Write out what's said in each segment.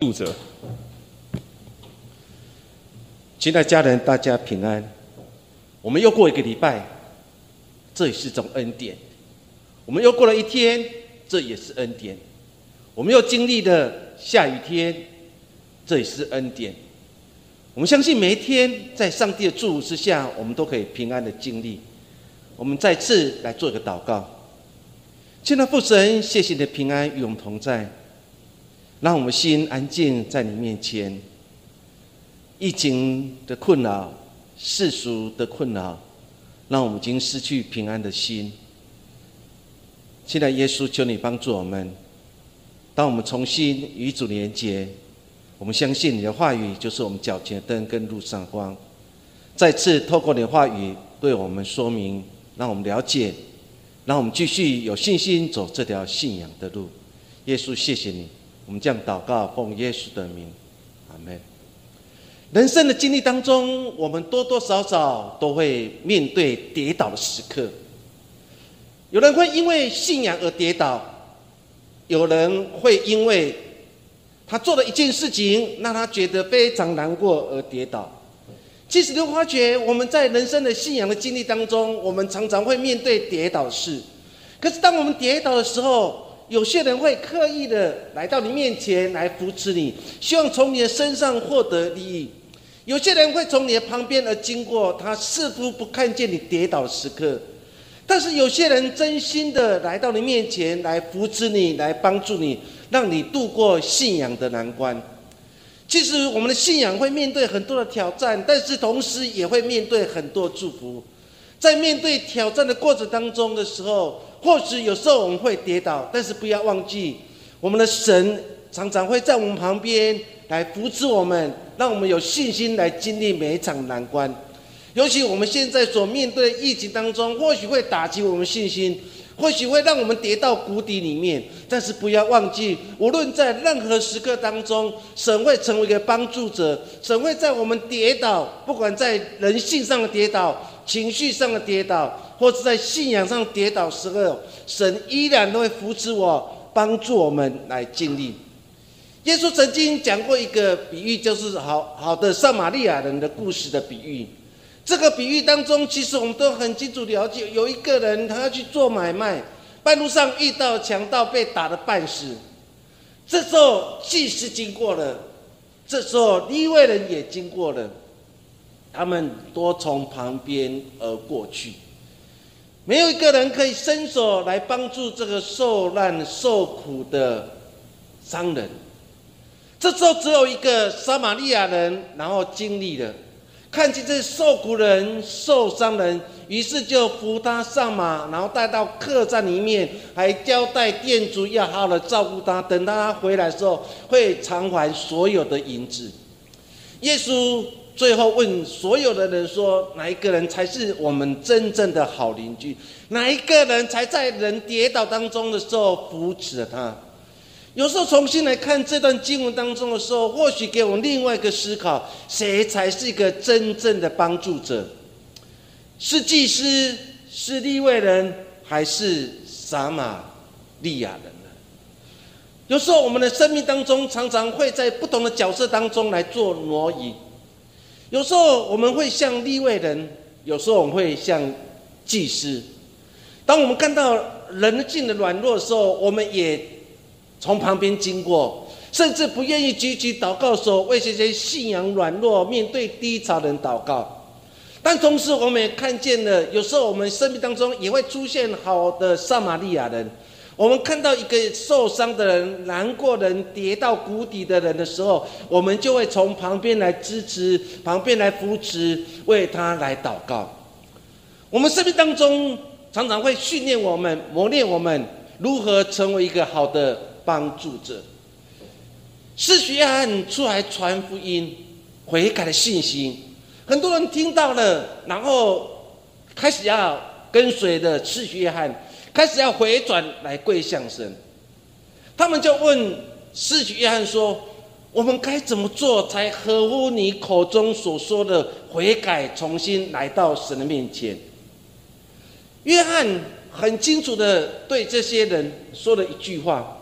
读者，亲爱家人，大家平安。我们又过一个礼拜，这也是种恩典。我们又过了一天，这也是恩典。我们又经历了下雨天，这也是恩典。我们相信每一天，在上帝的祝福之下，我们都可以平安的经历。我们再次来做一个祷告。亲爱的父神，谢谢你的平安与我们同在，让我们心安静在你面前。疫情的困扰、世俗的困扰，让我们已经失去平安的心。现在，耶稣，求你帮助我们。当我们重新与主连接，我们相信你的话语就是我们脚前的灯跟路上的光。再次透过你的话语对我们说明，让我们了解。让我们继续有信心走这条信仰的路。耶稣，谢谢你。我们这样祷告，奉耶稣的名，阿门。人生的经历当中，我们多多少少都会面对跌倒的时刻。有人会因为信仰而跌倒，有人会因为他做了一件事情让他觉得非常难过而跌倒。其实，你会发觉我们在人生的信仰的经历当中，我们常常会面对跌倒的事。可是，当我们跌倒的时候，有些人会刻意的来到你面前来扶持你，希望从你的身上获得利益；有些人会从你的旁边而经过，他似乎不看见你跌倒的时刻。但是，有些人真心的来到你面前来扶持你，来帮助你，让你度过信仰的难关。其实我们的信仰会面对很多的挑战，但是同时也会面对很多祝福。在面对挑战的过程当中的时候，或许有时候我们会跌倒，但是不要忘记，我们的神常常会在我们旁边来扶持我们，让我们有信心来经历每一场难关。尤其我们现在所面对的疫情当中，或许会打击我们信心。或许会让我们跌到谷底里面，但是不要忘记，无论在任何时刻当中，神会成为一个帮助者。神会在我们跌倒，不管在人性上的跌倒、情绪上的跌倒，或是在信仰上跌倒时候，神依然都会扶持我，帮助我们来经历。耶稣曾经讲过一个比喻，就是好好的撒玛利亚人的故事的比喻。这个比喻当中，其实我们都很清楚了解，有一个人他要去做买卖，半路上遇到强盗，被打的半死。这时候祭司经过了，这时候利未人也经过了，他们多从旁边而过去，没有一个人可以伸手来帮助这个受难受苦的商人。这时候只有一个撒玛利亚人，然后经历了。看见这受苦人、受伤人，于是就扶他上马，然后带到客栈里面，还交代店主要好好的照顾他。等到他回来的时候，会偿还所有的银子。耶稣最后问所有的人说：“哪一个人才是我们真正的好邻居？哪一个人才在人跌倒当中的时候扶持了他？”有时候重新来看这段经文当中的时候，或许给我们另外一个思考：谁才是一个真正的帮助者？是祭司，是利未人，还是撒玛利亚人呢？有时候我们的生命当中常常会在不同的角色当中来做挪移。有时候我们会像利未人，有时候我们会像祭司。当我们看到人性的软弱的时候，我们也。从旁边经过，甚至不愿意举起祷告手为这些信仰软弱、面对低潮人祷告。但同时，我们也看见了，有时候我们生命当中也会出现好的撒玛利亚人。我们看到一个受伤的人、难过的人、跌到谷底的人的时候，我们就会从旁边来支持、旁边来扶持，为他来祷告。我们生命当中常常会训练我们、磨练我们，如何成为一个好的。帮助者，是约翰出来传福音、悔改的信心，很多人听到了，然后开始要跟随的是约翰，开始要回转来跪向神。他们就问是约翰说：“我们该怎么做才合乎你口中所说的悔改，重新来到神的面前？”约翰很清楚的对这些人说了一句话。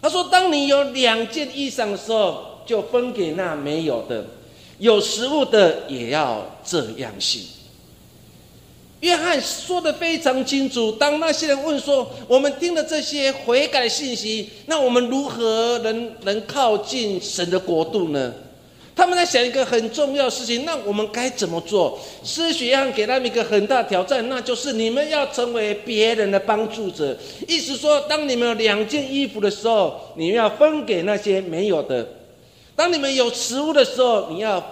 他说：“当你有两件衣裳的时候，就分给那没有的；有食物的也要这样行。约翰说的非常清楚。当那些人问说：“我们听了这些悔改的信息，那我们如何能能靠近神的国度呢？”他们在想一个很重要的事情，那我们该怎么做？施学翰给他们一个很大挑战，那就是你们要成为别人的帮助者。意思说，当你们有两件衣服的时候，你们要分给那些没有的；当你们有食物的时候，你要。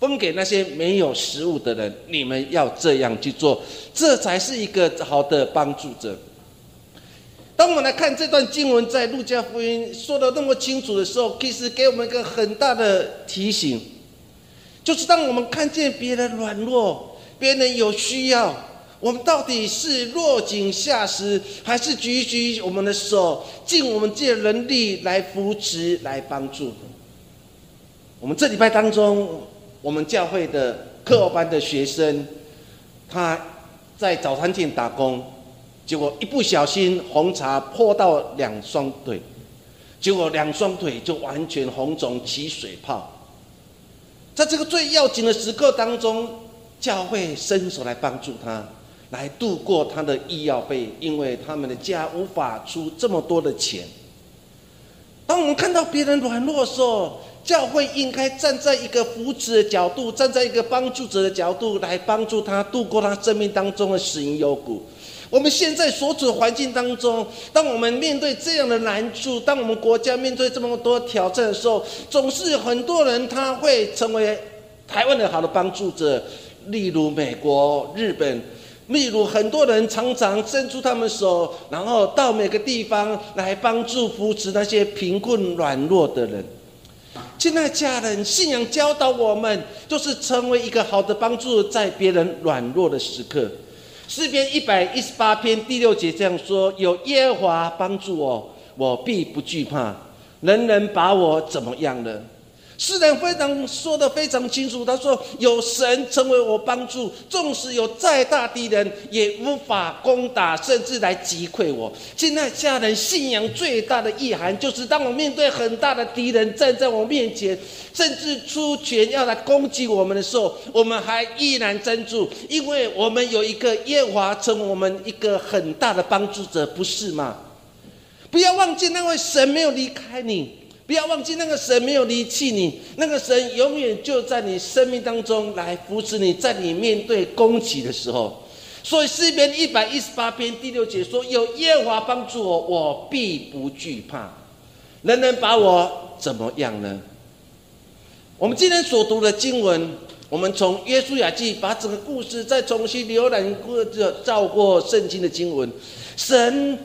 分给那些没有食物的人，你们要这样去做，这才是一个好的帮助者。当我们来看这段经文，在路加福音说的那么清楚的时候，其实给我们一个很大的提醒，就是当我们看见别人软弱、别人有需要，我们到底是落井下石，还是举举我们的手，尽我们自己的能力来扶持、来帮助？我们这礼拜当中。我们教会的课后班的学生，他在早餐店打工，结果一不小心红茶泼到两双腿，结果两双腿就完全红肿起水泡。在这个最要紧的时刻当中，教会伸手来帮助他，来度过他的医药费，因为他们的家无法出这么多的钱。当我们看到别人软弱的时候，教会应该站在一个扶持的角度，站在一个帮助者的角度来帮助他度过他生命当中的死因幽谷。我们现在所处的环境当中，当我们面对这样的难处，当我们国家面对这么多挑战的时候，总是有很多人他会成为台湾的好的帮助者，例如美国、日本，例如很多人常常伸出他们手，然后到每个地方来帮助扶持那些贫困软弱的人。现在家人，信仰教导我们，就是成为一个好的帮助，在别人软弱的时刻。诗篇一百一十八篇第六节这样说：“有耶和华帮助我，我必不惧怕。人人把我怎么样呢？”诗人非常说的非常清楚，他说：“有神成为我帮助，纵使有再大敌人，也无法攻打，甚至来击溃我。”现在家人信仰最大的意涵，就是当我面对很大的敌人站在我面前，甚至出拳要来攻击我们的时候，我们还依然站住，因为我们有一个耶华成为我们一个很大的帮助者，不是吗？不要忘记，那位神没有离开你。不要忘记，那个神没有离弃你，那个神永远就在你生命当中来扶持你，在你面对攻击的时候。所以诗篇一百一十八篇第六节说：“有耶和华帮助我，我必不惧怕。人能把我怎么样呢？”我们今天所读的经文，我们从约书亚记把整个故事再重新浏览过，照过圣经的经文，神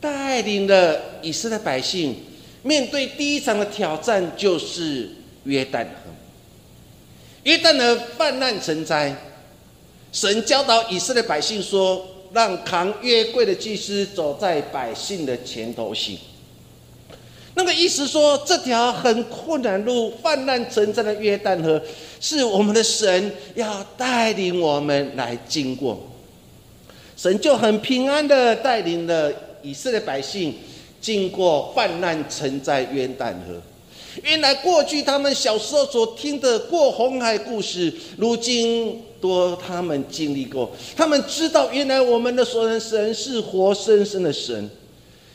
带领了以色列百姓。面对第一场的挑战，就是约旦河。约旦河泛滥成灾，神教导以色列百姓说：“让扛约柜的祭司走在百姓的前头行。”那个意思说，这条很困难路、泛滥成灾的约旦河，是我们的神要带领我们来经过。神就很平安的带领了以色列百姓。经过泛滥成灾约旦河，原来过去他们小时候所听的过红海故事，如今多他们经历过，他们知道原来我们的所人神是活生生的神。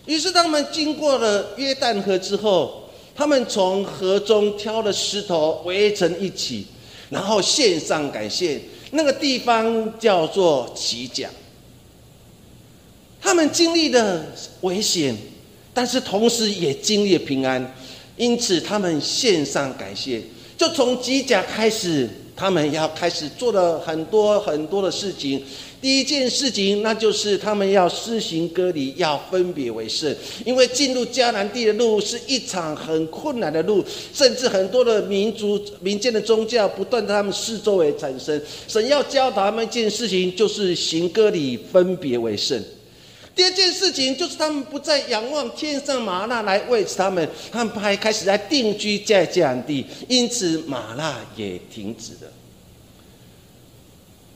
于是他们经过了约旦河之后，他们从河中挑了石头围成一起，然后献上感谢。那个地方叫做奇甲。他们经历的危险。但是同时也经历了平安，因此他们献上感谢。就从吉甲开始，他们要开始做了很多很多的事情。第一件事情，那就是他们要施行割礼，要分别为圣。因为进入迦南地的路是一场很困难的路，甚至很多的民族、民间的宗教不断在他们四周围产生。神要教导他们一件事情，就是行割礼，分别为圣。第二件事情就是他们不再仰望天上玛纳来喂食他们，他们还开始在定居在这样地，因此玛纳也停止了。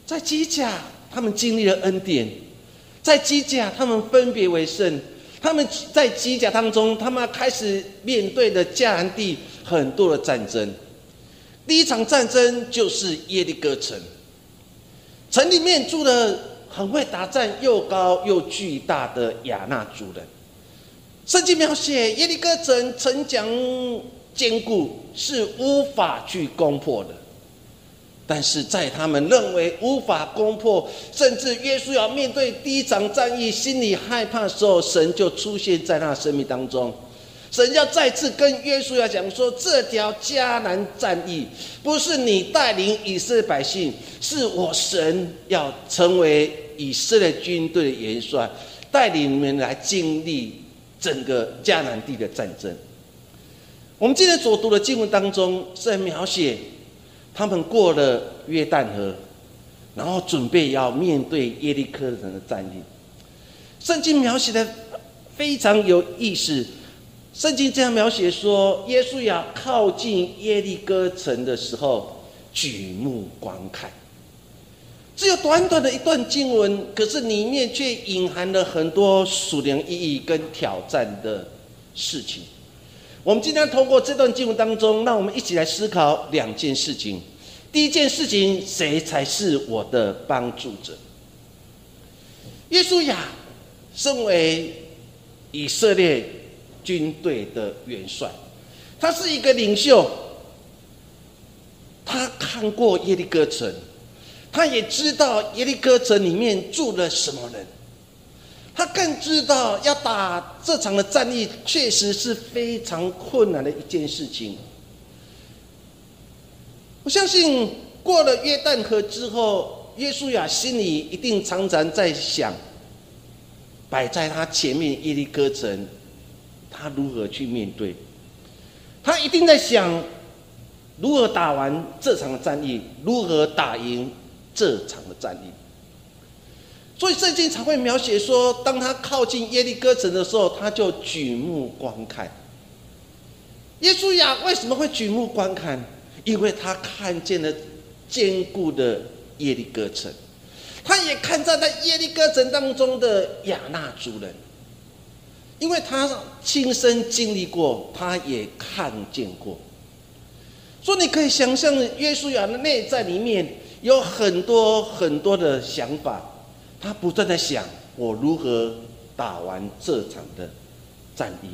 在基甲，他们经历了恩典；在基甲，他们分别为圣；他们在基甲当中，他们开始面对的迦南地很多的战争。第一场战争就是耶利哥城，城里面住了很会打仗、又高又巨大的亚纳族人。圣经描写耶利哥城城墙坚固，是无法去攻破的。但是在他们认为无法攻破，甚至耶稣要面对第一场战役，心里害怕的时候，神就出现在那生命当中。神要再次跟耶稣要讲说：这条迦南战役不是你带领以色列百姓，是我神要成为以色列军队的元帅，带领你们来经历整个迦南地的战争。我们今天所读的经文当中，是在描写。他们过了约旦河，然后准备要面对耶利哥人的战役。圣经描写的非常有意思。圣经这样描写说：耶稣要靠近耶利哥城的时候，举目观看。只有短短的一段经文，可是里面却隐含了很多属灵意义跟挑战的事情。我们今天通过这段经文当中，让我们一起来思考两件事情。第一件事情，谁才是我的帮助者？耶稣亚身为以色列军队的元帅，他是一个领袖，他看过耶利哥城，他也知道耶利哥城里面住了什么人。他更知道要打这场的战役，确实是非常困难的一件事情。我相信过了约旦河之后，耶稣亚心里一定常常在想，摆在他前面耶利哥城，他如何去面对？他一定在想，如何打完这场战役，如何打赢这场的战役。所以圣经才会描写说，当他靠近耶利哥城的时候，他就举目观看。耶稣呀为什么会举目观看？因为他看见了坚固的耶利哥城，他也看站在耶利哥城当中的亚纳族人，因为他亲身经历过，他也看见过。所以你可以想象，耶稣亚的内在里面有很多很多的想法。他不断在想，我如何打完这场的战役。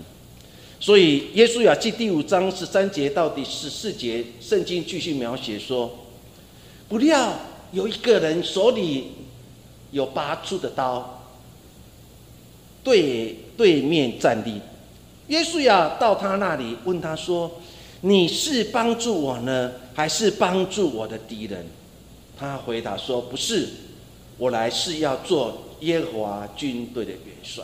所以，耶稣亚记第五章十三节到第十四节，圣经继续描写说：不料有一个人手里有拔出的刀，对对面站立。耶稣呀到他那里，问他说：“你是帮助我呢，还是帮助我的敌人？”他回答说：“不是。”我来是要做耶和华军队的元帅。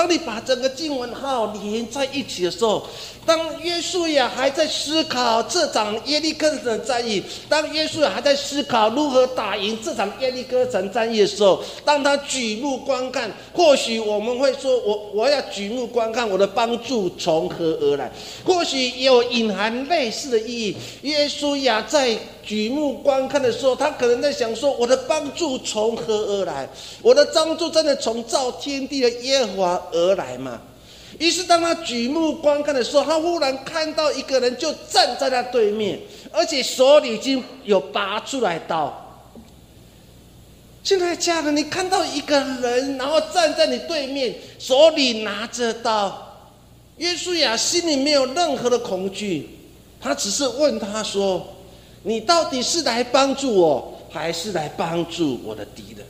当你把整个经文号连在一起的时候，当约书亚还在思考这场耶利哥城的战役，当约书亚还在思考如何打赢这场耶利哥城战役的时候，当他举目观看，或许我们会说：“我我要举目观看，我的帮助从何而来？”或许有隐含类似的意义。约书亚在。举目观看的时候，他可能在想说：“我的帮助从何而来？我的帮助真的从造天地的耶和华而来吗？”于是，当他举目观看的时候，他忽然看到一个人就站在他对面，而且手里已经有拔出来刀。现在，家人，你看到一个人，然后站在你对面，手里拿着刀，约书亚心里没有任何的恐惧，他只是问他说。你到底是来帮助我，还是来帮助我的敌人？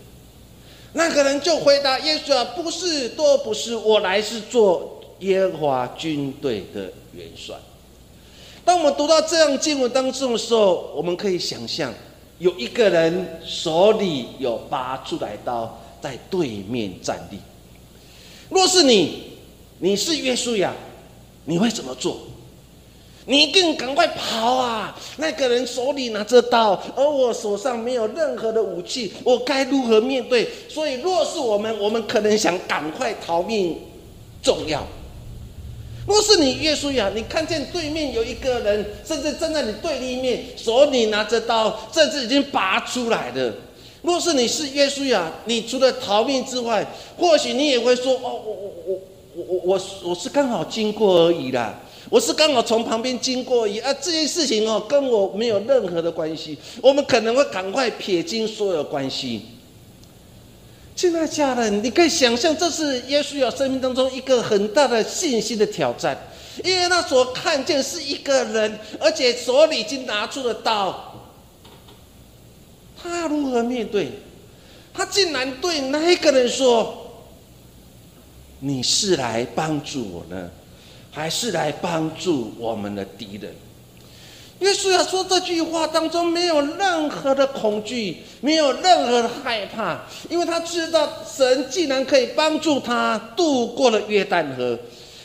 那个人就回答耶稣啊，不是，都不是，我来是做耶和华军队的元帅。当我们读到这样经文当中的时候，我们可以想象，有一个人手里有拔出来刀，在对面站立。若是你，你是耶稣呀，你会怎么做？你一定赶快跑啊！那个人手里拿着刀，而我手上没有任何的武器，我该如何面对？所以，若是我们，我们可能想赶快逃命重要。若是你耶稣呀，你看见对面有一个人，甚至站在你对立面，手里拿着刀，甚至已经拔出来的。若是你是耶稣呀，你除了逃命之外，或许你也会说：“哦，我我我我我我是刚好经过而已啦。”我是刚好从旁边经过一啊，这件事情哦，跟我没有任何的关系。我们可能会赶快撇清所有关系。亲爱家人，你可以想象，这是耶稣要生命当中一个很大的信心的挑战，因为他所看见是一个人，而且手里已经拿出了刀，他如何面对？他竟然对那一个人说：“你是来帮助我呢，还是来帮助我们的敌人？”耶稣要说这句话当中没有任何的恐惧，没有任何的害怕，因为他知道神既然可以帮助他渡过了约旦河，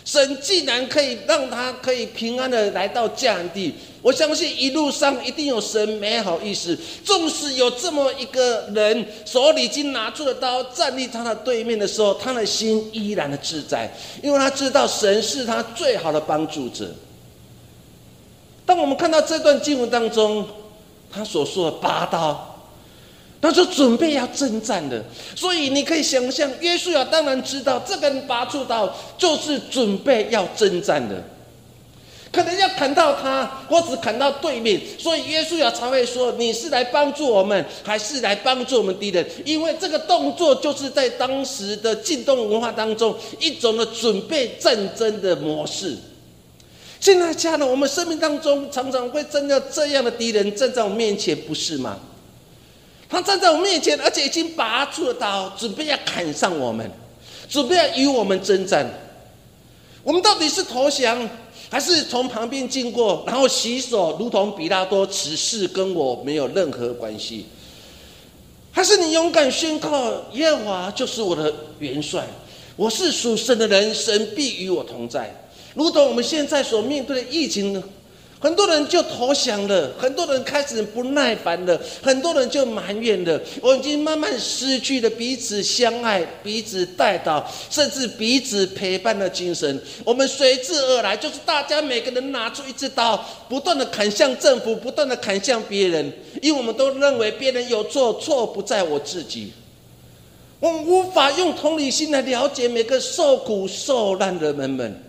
神既然可以让他可以平安的来到迦南地，我相信一路上一定有神美好意思。纵使有这么一个人手里已经拿出了刀，站立他的对面的时候，他的心依然的自在，因为他知道神是他最好的帮助者。当我们看到这段经文当中，他所说的拔刀，他说准备要征战的，所以你可以想象，约书亚当然知道这根拔出刀就是准备要征战的，可能要砍到他，或者砍到对面，所以约书亚才会说：“你是来帮助我们，还是来帮助我们敌人？”因为这个动作就是在当时的进动文化当中一种的准备战争的模式。现在家人，我们生命当中常常会真的这样的敌人站在我面前，不是吗？他站在我面前，而且已经拔出了刀，准备要砍上我们，准备要与我们征战。我们到底是投降，还是从旁边经过，然后洗手，如同比拉多，此事跟我没有任何关系？还是你勇敢宣告耶和华就是我的元帅，我是属神的人，神必与我同在。如同我们现在所面对的疫情呢，很多人就投降了，很多人开始不耐烦了，很多人就埋怨了。我已经慢慢失去了彼此相爱、彼此带导，甚至彼此陪伴的精神。我们随之而来，就是大家每个人拿出一支刀，不断的砍向政府，不断的砍向别人，因为我们都认为别人有错，错不在我自己。我们无法用同理心来了解每个受苦受难的人们。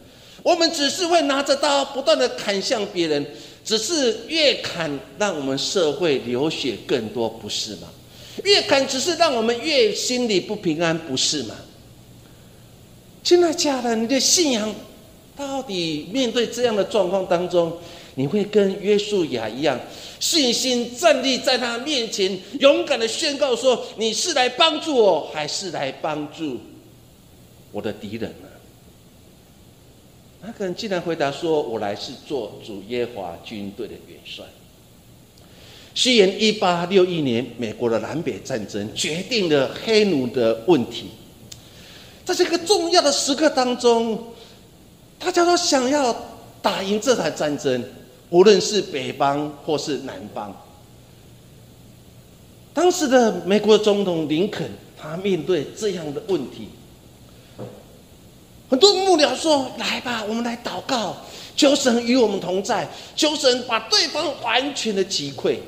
我们只是会拿着刀不断的砍向别人，只是越砍让我们社会流血更多，不是吗？越砍只是让我们越心里不平安，不是吗？亲爱的家人，你的信仰到底面对这样的状况当中，你会跟约书亚一样，信心站立在他面前，勇敢的宣告说：“你是来帮助我，还是来帮助我的敌人？”他可能竟然回答说：“我来是做主耶华军队的元帅。”西元一八六一年，美国的南北战争决定了黑奴的问题。在这个重要的时刻当中，大家都想要打赢这场战争，无论是北方或是南方。当时的美国总统林肯，他面对这样的问题。很多幕僚说：“来吧，我们来祷告，求神与我们同在，求神把对方完全的击溃。”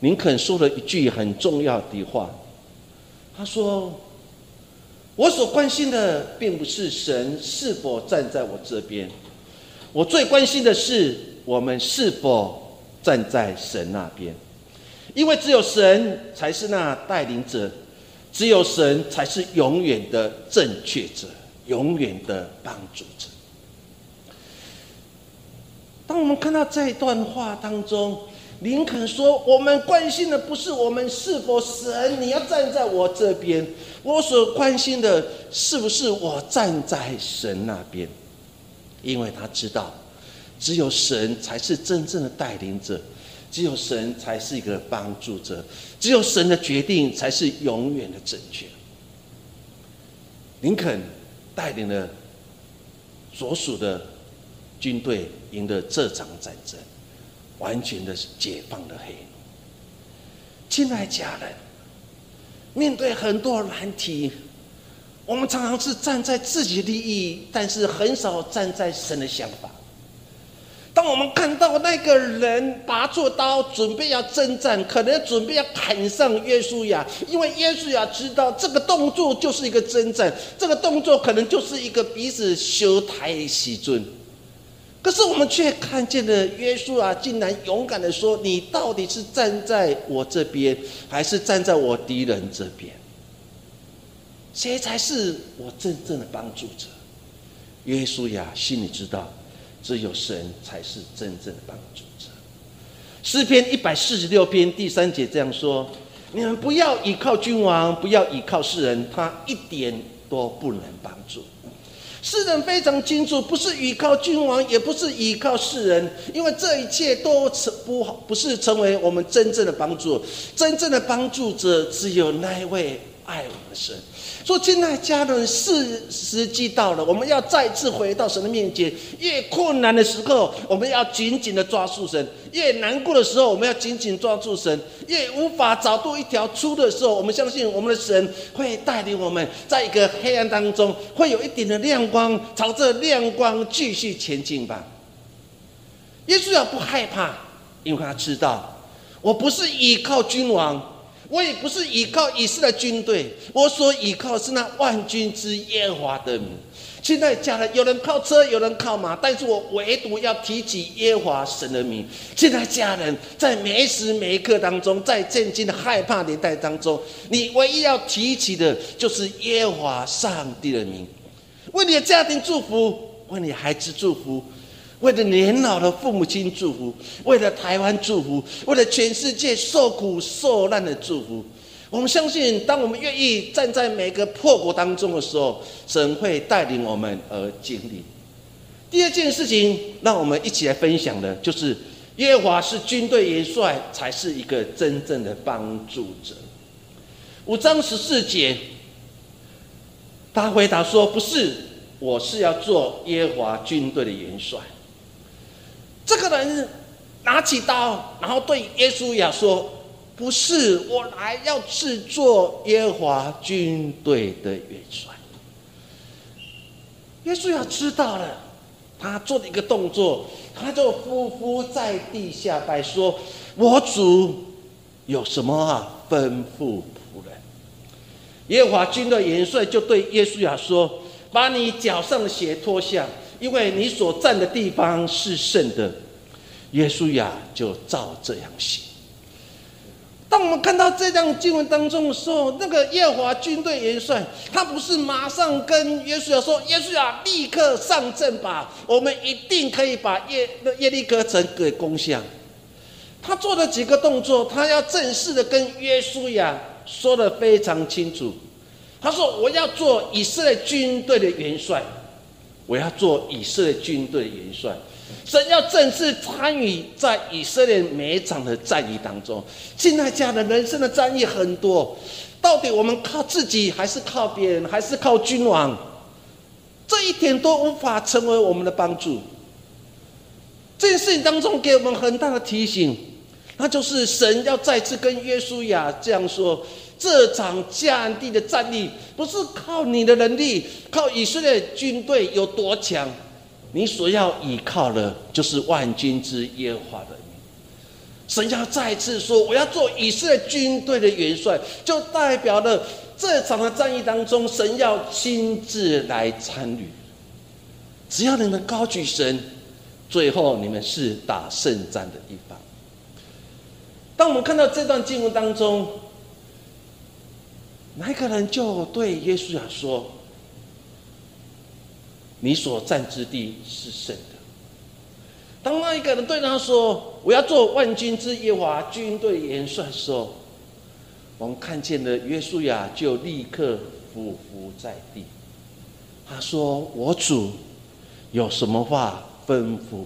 林肯说了一句很重要的话，他说：“我所关心的并不是神是否站在我这边，我最关心的是我们是否站在神那边，因为只有神才是那带领者。”只有神才是永远的正确者，永远的帮助者。当我们看到这一段话当中，林肯说：“我们关心的不是我们是否神，你要站在我这边，我所关心的是不是我站在神那边？因为他知道，只有神才是真正的带领者。”只有神才是一个帮助者，只有神的决定才是永远的正确。林肯带领了所属的军队赢得这场战争，完全的解放了黑奴。亲爱家人，面对很多难题，我们常常是站在自己的利益，但是很少站在神的想法。当我们看到那个人拔出刀，准备要征战，可能准备要砍上约书亚，因为约书亚知道这个动作就是一个征战，这个动作可能就是一个彼此修台喜尊。可是我们却看见了约书亚竟然勇敢的说：“你到底是站在我这边，还是站在我敌人这边？谁才是我真正的帮助者？”约书亚心里知道。只有神才是真正的帮助者。诗篇一百四十六篇第三节这样说：“你们不要倚靠君王，不要倚靠世人，他一点都不能帮助。”世人非常清楚，不是倚靠君王，也不是倚靠世人，因为这一切都成不好不是成为我们真正的帮助。真正的帮助者只有那一位爱我们的神。说，亲爱家人，是时机到了，我们要再次回到神的面前。越困难的时候，我们要紧紧的抓住神；越难过的时候，我们要紧紧抓住神；越无法找到一条出的时候，我们相信我们的神会带领我们，在一个黑暗当中，会有一点的亮光，朝着亮光继续前进吧。耶稣要不害怕，因为他知道，我不是依靠君王。我也不是依靠以色列军队，我所依靠是那万军之耶和华的名。现在家人，有人靠车，有人靠马，但是我唯独要提起耶和华神的名。现在家人在每时每刻当中，在震惊的害怕年代当中，你唯一要提起的就是耶和华上帝的名，为你的家庭祝福，为你孩子祝福。为了年老的父母亲祝福，为了台湾祝福，为了全世界受苦受难的祝福。我们相信，当我们愿意站在每个破国当中的时候，神会带领我们而经历。第二件事情，让我们一起来分享的，就是耶和华是军队元帅，才是一个真正的帮助者。五章十四节，他回答说：“不是，我是要做耶和华军队的元帅。”这个人拿起刀，然后对耶稣亚说：“不是我来要制作耶和华军队的元帅。”耶稣亚知道了，他做了一个动作，他就匍匐在地下拜说：“我主有什么啊？吩咐仆人。”耶和华军队元帅就对耶稣亚说：“把你脚上的鞋脱下。”因为你所站的地方是圣的，耶稣呀就照这样行。当我们看到这张经文当中的时候，那个耶华军队元帅，他不是马上跟耶稣亚说：“耶稣亚，立刻上阵吧，我们一定可以把耶耶利哥城给攻下。”他做了几个动作，他要正式的跟耶稣亚说的非常清楚。他说：“我要做以色列军队的元帅。”我要做以色列军队元帅，神要正式参与在以色列每一场的战役当中。现在家的人生的战役很多，到底我们靠自己，还是靠别人，还是靠君王？这一点都无法成为我们的帮助。这件事情当中给我们很大的提醒，那就是神要再次跟约书亚这样说。这场迦南地的战役不是靠你的能力，靠以色列军队有多强，你所要依靠的，就是万军之耶和华的名。神要再次说，我要做以色列军队的元帅，就代表了这场的战役当中，神要亲自来参与。只要你们高举神，最后你们是打胜仗的一方。当我们看到这段经文当中。那一个人就对耶稣亚说：“你所占之地是圣的。”当那一个人对他说：“我要做万军之耶华军队元帅”的时候，我们看见了耶稣亚就立刻俯伏在地。他说：“我主有什么话吩咐？”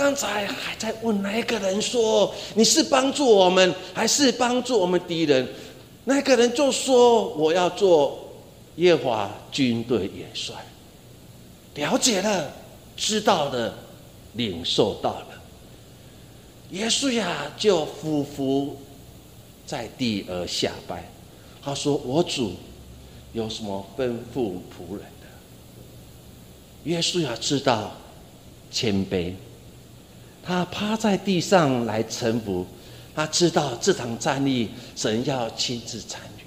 刚才还在问那个人说：“你是帮助我们，还是帮助我们敌人？”那个人就说：“我要做耶华军队元帅。”了解了，知道了，领受到了。耶稣呀，就俯伏在地而下拜。他说：“我主有什么吩咐仆人的？”耶稣呀，知道谦卑，他趴在地上来臣服。他知道这场战役神要亲自参与，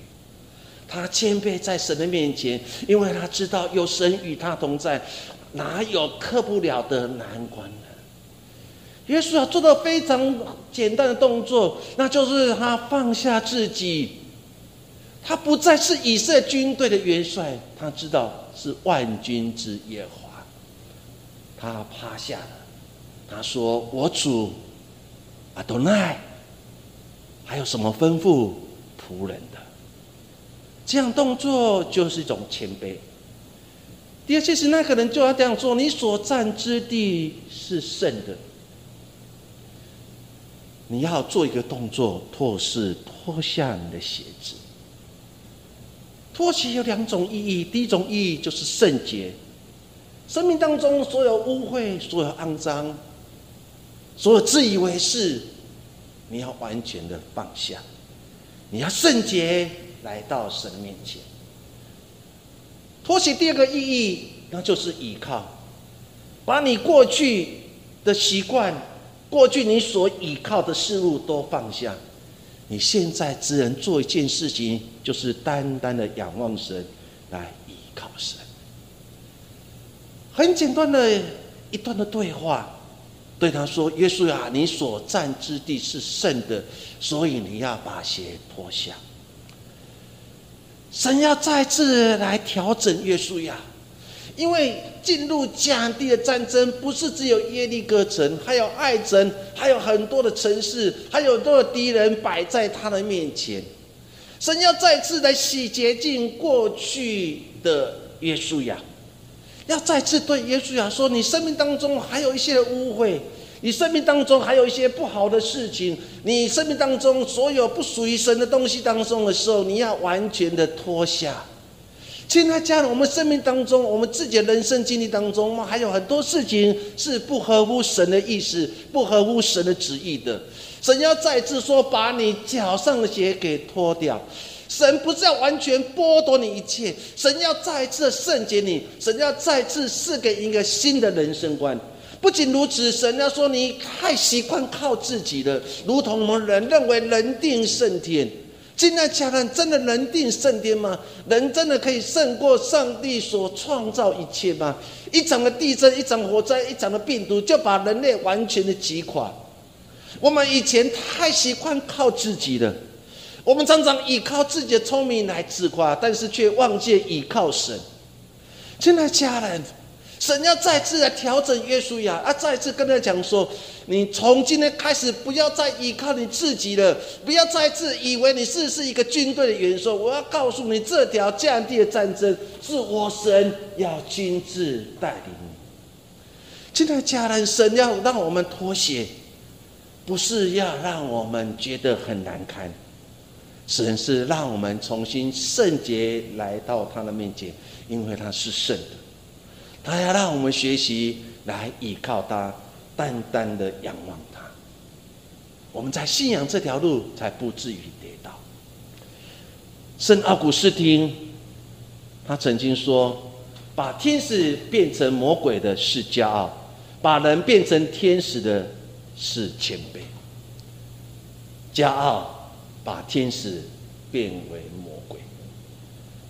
他谦卑在神的面前，因为他知道有神与他同在，哪有克不了的难关呢？耶稣啊，做到非常简单的动作，那就是他放下自己，他不再是以色列军队的元帅，他知道是万军之耶和华，他趴下了，他说：“我主阿多奈。”还有什么吩咐仆人的？这样动作就是一种谦卑。第二件事，那个人就要这样做：你所占之地是圣的，你要做一个动作，脱是脱下你的鞋子。脱鞋有两种意义，第一种意义就是圣洁，生命当中所有污秽、所有肮脏、所有自以为是。你要完全的放下，你要圣洁来到神面前。脱鞋第二个意义，那就是依靠，把你过去的习惯、过去你所依靠的事物都放下。你现在只能做一件事情，就是单单的仰望神，来依靠神。很简单的一段的对话。对他说：“耶稣啊，你所占之地是圣的，所以你要把鞋脱下。神要再次来调整耶稣呀，因为进入迦地的战争不是只有耶利哥城，还有爱城，还有很多的城市，还有很多的敌人摆在他的面前。神要再次来洗洁净过去的耶稣呀。”要再次对耶稣呀说：“你生命当中还有一些污秽，你生命当中还有一些不好的事情，你生命当中所有不属于神的东西当中的时候，你要完全的脱下。”亲爱的家人，我们生命当中，我们自己的人生经历当中，我们还有很多事情是不合乎神的意思、不合乎神的旨意的。神要再次说：“把你脚上的鞋给脱掉。”神不是要完全剥夺你一切，神要再次圣洁你，神要再次赐给一个新的人生观。不仅如此，神要说你太习惯靠自己了，如同我们人认为人定胜天。今天家人真的人定胜天吗？人真的可以胜过上帝所创造一切吗？一场的地震，一场火灾，一场的病毒，就把人类完全的击垮。我们以前太习惯靠自己了。我们常常依靠自己的聪明来自夸，但是却忘记依靠神。亲爱的家人，神要再次来调整约书亚，啊，再次跟他讲说：你从今天开始，不要再依靠你自己了，不要再次以为你是是一个军队的元帅。我要告诉你，这条降地的战争是我神要亲自带领你。亲爱的家人，神要让我们脱鞋，不是要让我们觉得很难堪。神是让我们重新圣洁来到他的面前，因为他是圣的。他要让我们学习来依靠他，淡淡的仰望他。我们在信仰这条路才不至于跌倒。圣奥古斯丁他曾经说：“把天使变成魔鬼的是骄傲，把人变成天使的是谦卑。”骄傲。把天使变为魔鬼，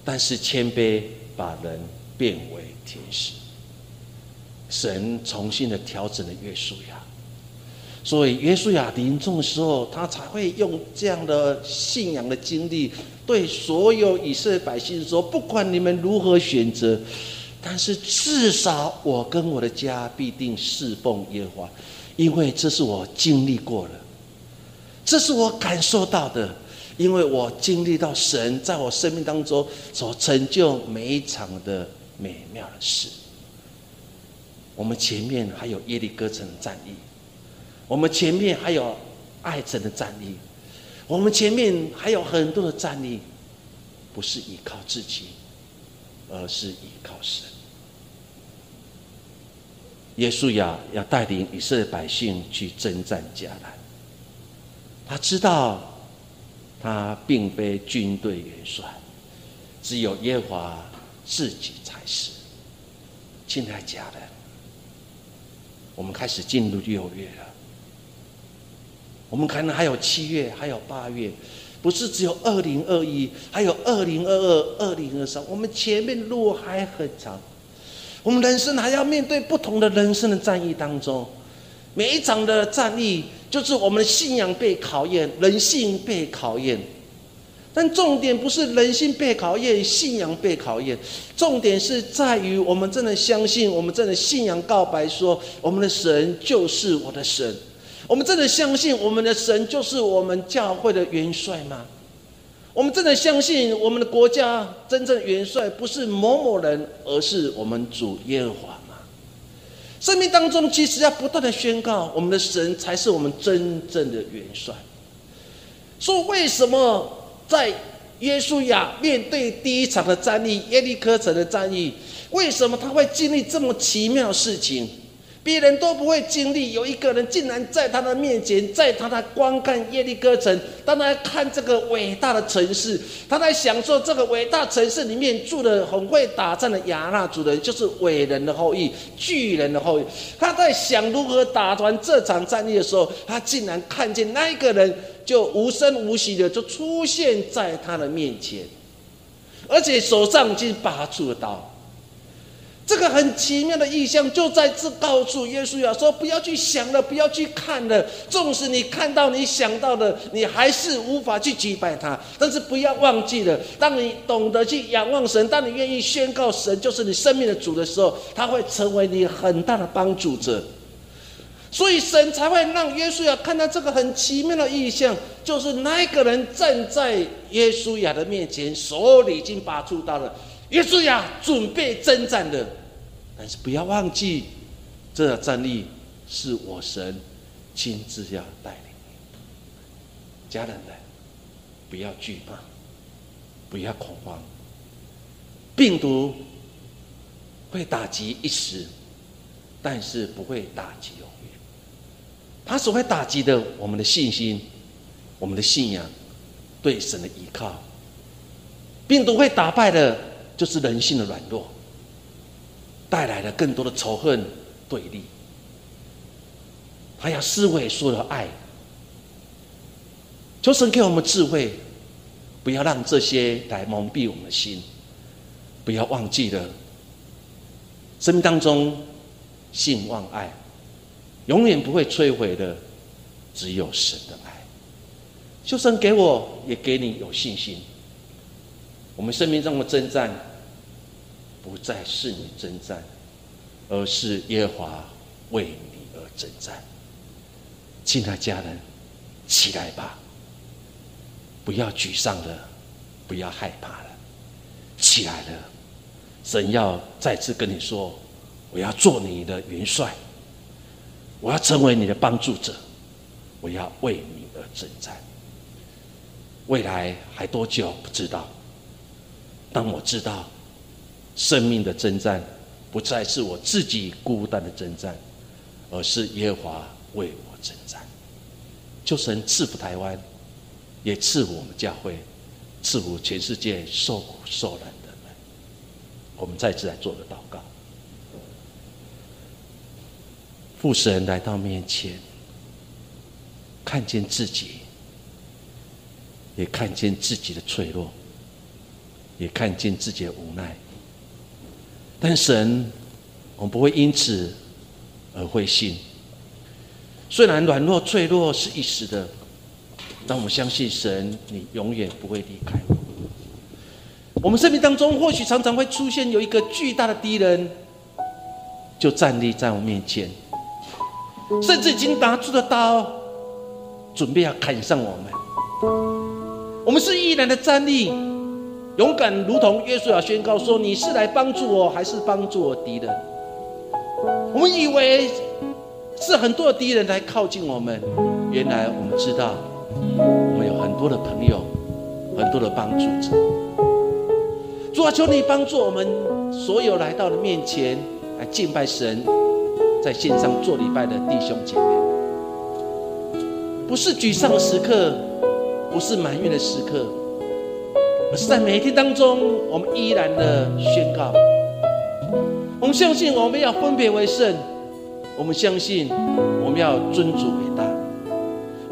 但是谦卑把人变为天使。神重新的调整了约书亚，所以约书亚临终的时候，他才会用这样的信仰的经历，对所有以色列百姓说：不管你们如何选择，但是至少我跟我的家必定侍奉耶和华，因为这是我经历过了。这是我感受到的，因为我经历到神在我生命当中所成就每一场的美妙的事。我们前面还有耶利哥城的战役，我们前面还有爱城的战役，我们前面还有很多的战役，不是依靠自己，而是依靠神。耶稣亚要带领以色列百姓去征战迦南。他知道，他并非军队元帅，只有耶和华自己才是。亲爱家人，我们开始进入六月了。我们可能还有七月，还有八月，不是只有二零二一，还有二零二二、二零二三。我们前面路还很长，我们人生还要面对不同的人生的战役当中。每一场的战役，就是我们的信仰被考验，人性被考验。但重点不是人性被考验，信仰被考验，重点是在于我们真的相信，我们真的信仰告白说，我们的神就是我的神。我们真的相信我们的神就是我们教会的元帅吗？我们真的相信我们的国家真正元帅不是某某人，而是我们主耶和华？生命当中，其实要不断的宣告，我们的神才是我们真正的元帅。说为什么在耶稣亚面对第一场的战役耶利哥城的战役，为什么他会经历这么奇妙的事情？别人都不会经历，有一个人竟然在他的面前，在他的观看耶利哥城，当他看这个伟大的城市，他在享受这个伟大城市里面住的很会打仗的亚纳族人，就是伟人的后裔、巨人的后裔。他在想如何打完这场战役的时候，他竟然看见那一个人就无声无息的就出现在他的面前，而且手上已经拔出了刀。这个很奇妙的意象，就在这告诉耶稣呀，说不要去想了，不要去看了。纵使你看到、你想到的，你还是无法去击败他。但是不要忘记了，当你懂得去仰望神，当你愿意宣告神就是你生命的主的时候，他会成为你很大的帮助者。所以神才会让耶稣呀看到这个很奇妙的意象，就是那一个人站在耶稣亚的面前，手里已经拔出刀了。耶稣呀，准备征战的，但是不要忘记，这战力是我神亲自要带领。家人们，不要惧怕，不要恐慌。病毒会打击一时，但是不会打击永远。它所会打击的，我们的信心，我们的信仰，对神的依靠。病毒会打败的。就是人性的软弱，带来了更多的仇恨对立。他要撕毁所有的爱，求神给我们智慧，不要让这些来蒙蔽我们的心。不要忘记了，生命当中信望爱，永远不会摧毁的，只有神的爱。就算给我，也给你有信心。我们生命中的征战，不再是你征战，而是耶和华为你而征战。亲爱家人，起来吧！不要沮丧了，不要害怕了，起来了！神要再次跟你说：我要做你的元帅，我要成为你的帮助者，我要为你而征战。未来还多久？不知道。当我知道生命的征战不再是我自己孤单的征战，而是耶和华为我征战，就神赐福台湾，也赐福我们教会，赐福全世界受苦受难的人。我们再次来做得到告，父神来到面前，看见自己，也看见自己的脆弱。也看见自己的无奈，但神，我们不会因此而灰心。虽然软弱脆弱是一时的，但我们相信神，你永远不会离开我。我们生命当中或许常常会出现有一个巨大的敌人，就站立在我面前，甚至已经拿出了刀，准备要砍上我们。我们是毅然的站立。勇敢如同约书亚宣告说：“你是来帮助我，还是帮助我敌人？”我们以为是很多的敌人来靠近我们，原来我们知道，我们有很多的朋友，很多的帮助者。主啊，求你帮助我们所有来到的面前来敬拜神，在线上做礼拜的弟兄姐妹，不是沮丧的时刻，不是埋怨的时刻。而是在每一天当中，我们依然的宣告，我们相信我们要分别为圣，我们相信，我们要尊主伟大。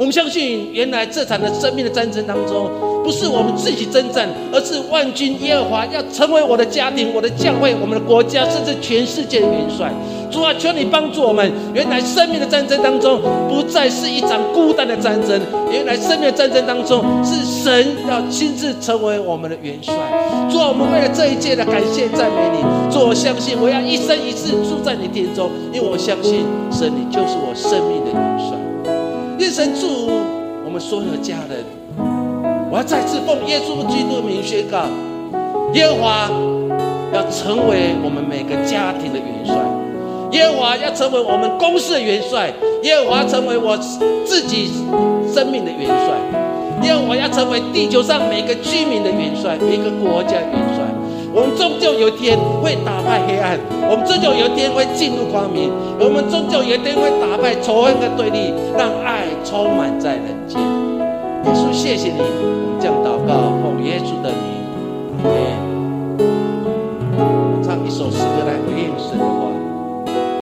我们相信，原来这场的生命的战争当中，不是我们自己征战，而是万军耶和华要成为我的家庭、我的教会、我们的国家，甚至全世界的元帅。主啊，求你帮助我们。原来生命的战争当中，不再是一场孤单的战争。原来生命的战争当中，是神要亲自成为我们的元帅。主啊，我们为了这一切的感谢赞美你。主，我相信我要一生一世住在你殿中，因为我相信神，你就是我生命的元帅。愿神祝福我们所有的家人。我要再次奉耶稣基督的名宣告：耶和华要成为我们每个家庭的元帅。耶和华要成为我们公司的元帅，耶和华成为我自己生命的元帅，耶和华要成为地球上每个居民的元帅，每个国家元帅。我们终究有一天会打败黑暗，我们终究有一天会进入光明，我们终究有一天会打败仇恨和对立，让爱充满在人间。耶稣，谢谢你，我们这样祷告，奉耶稣的名。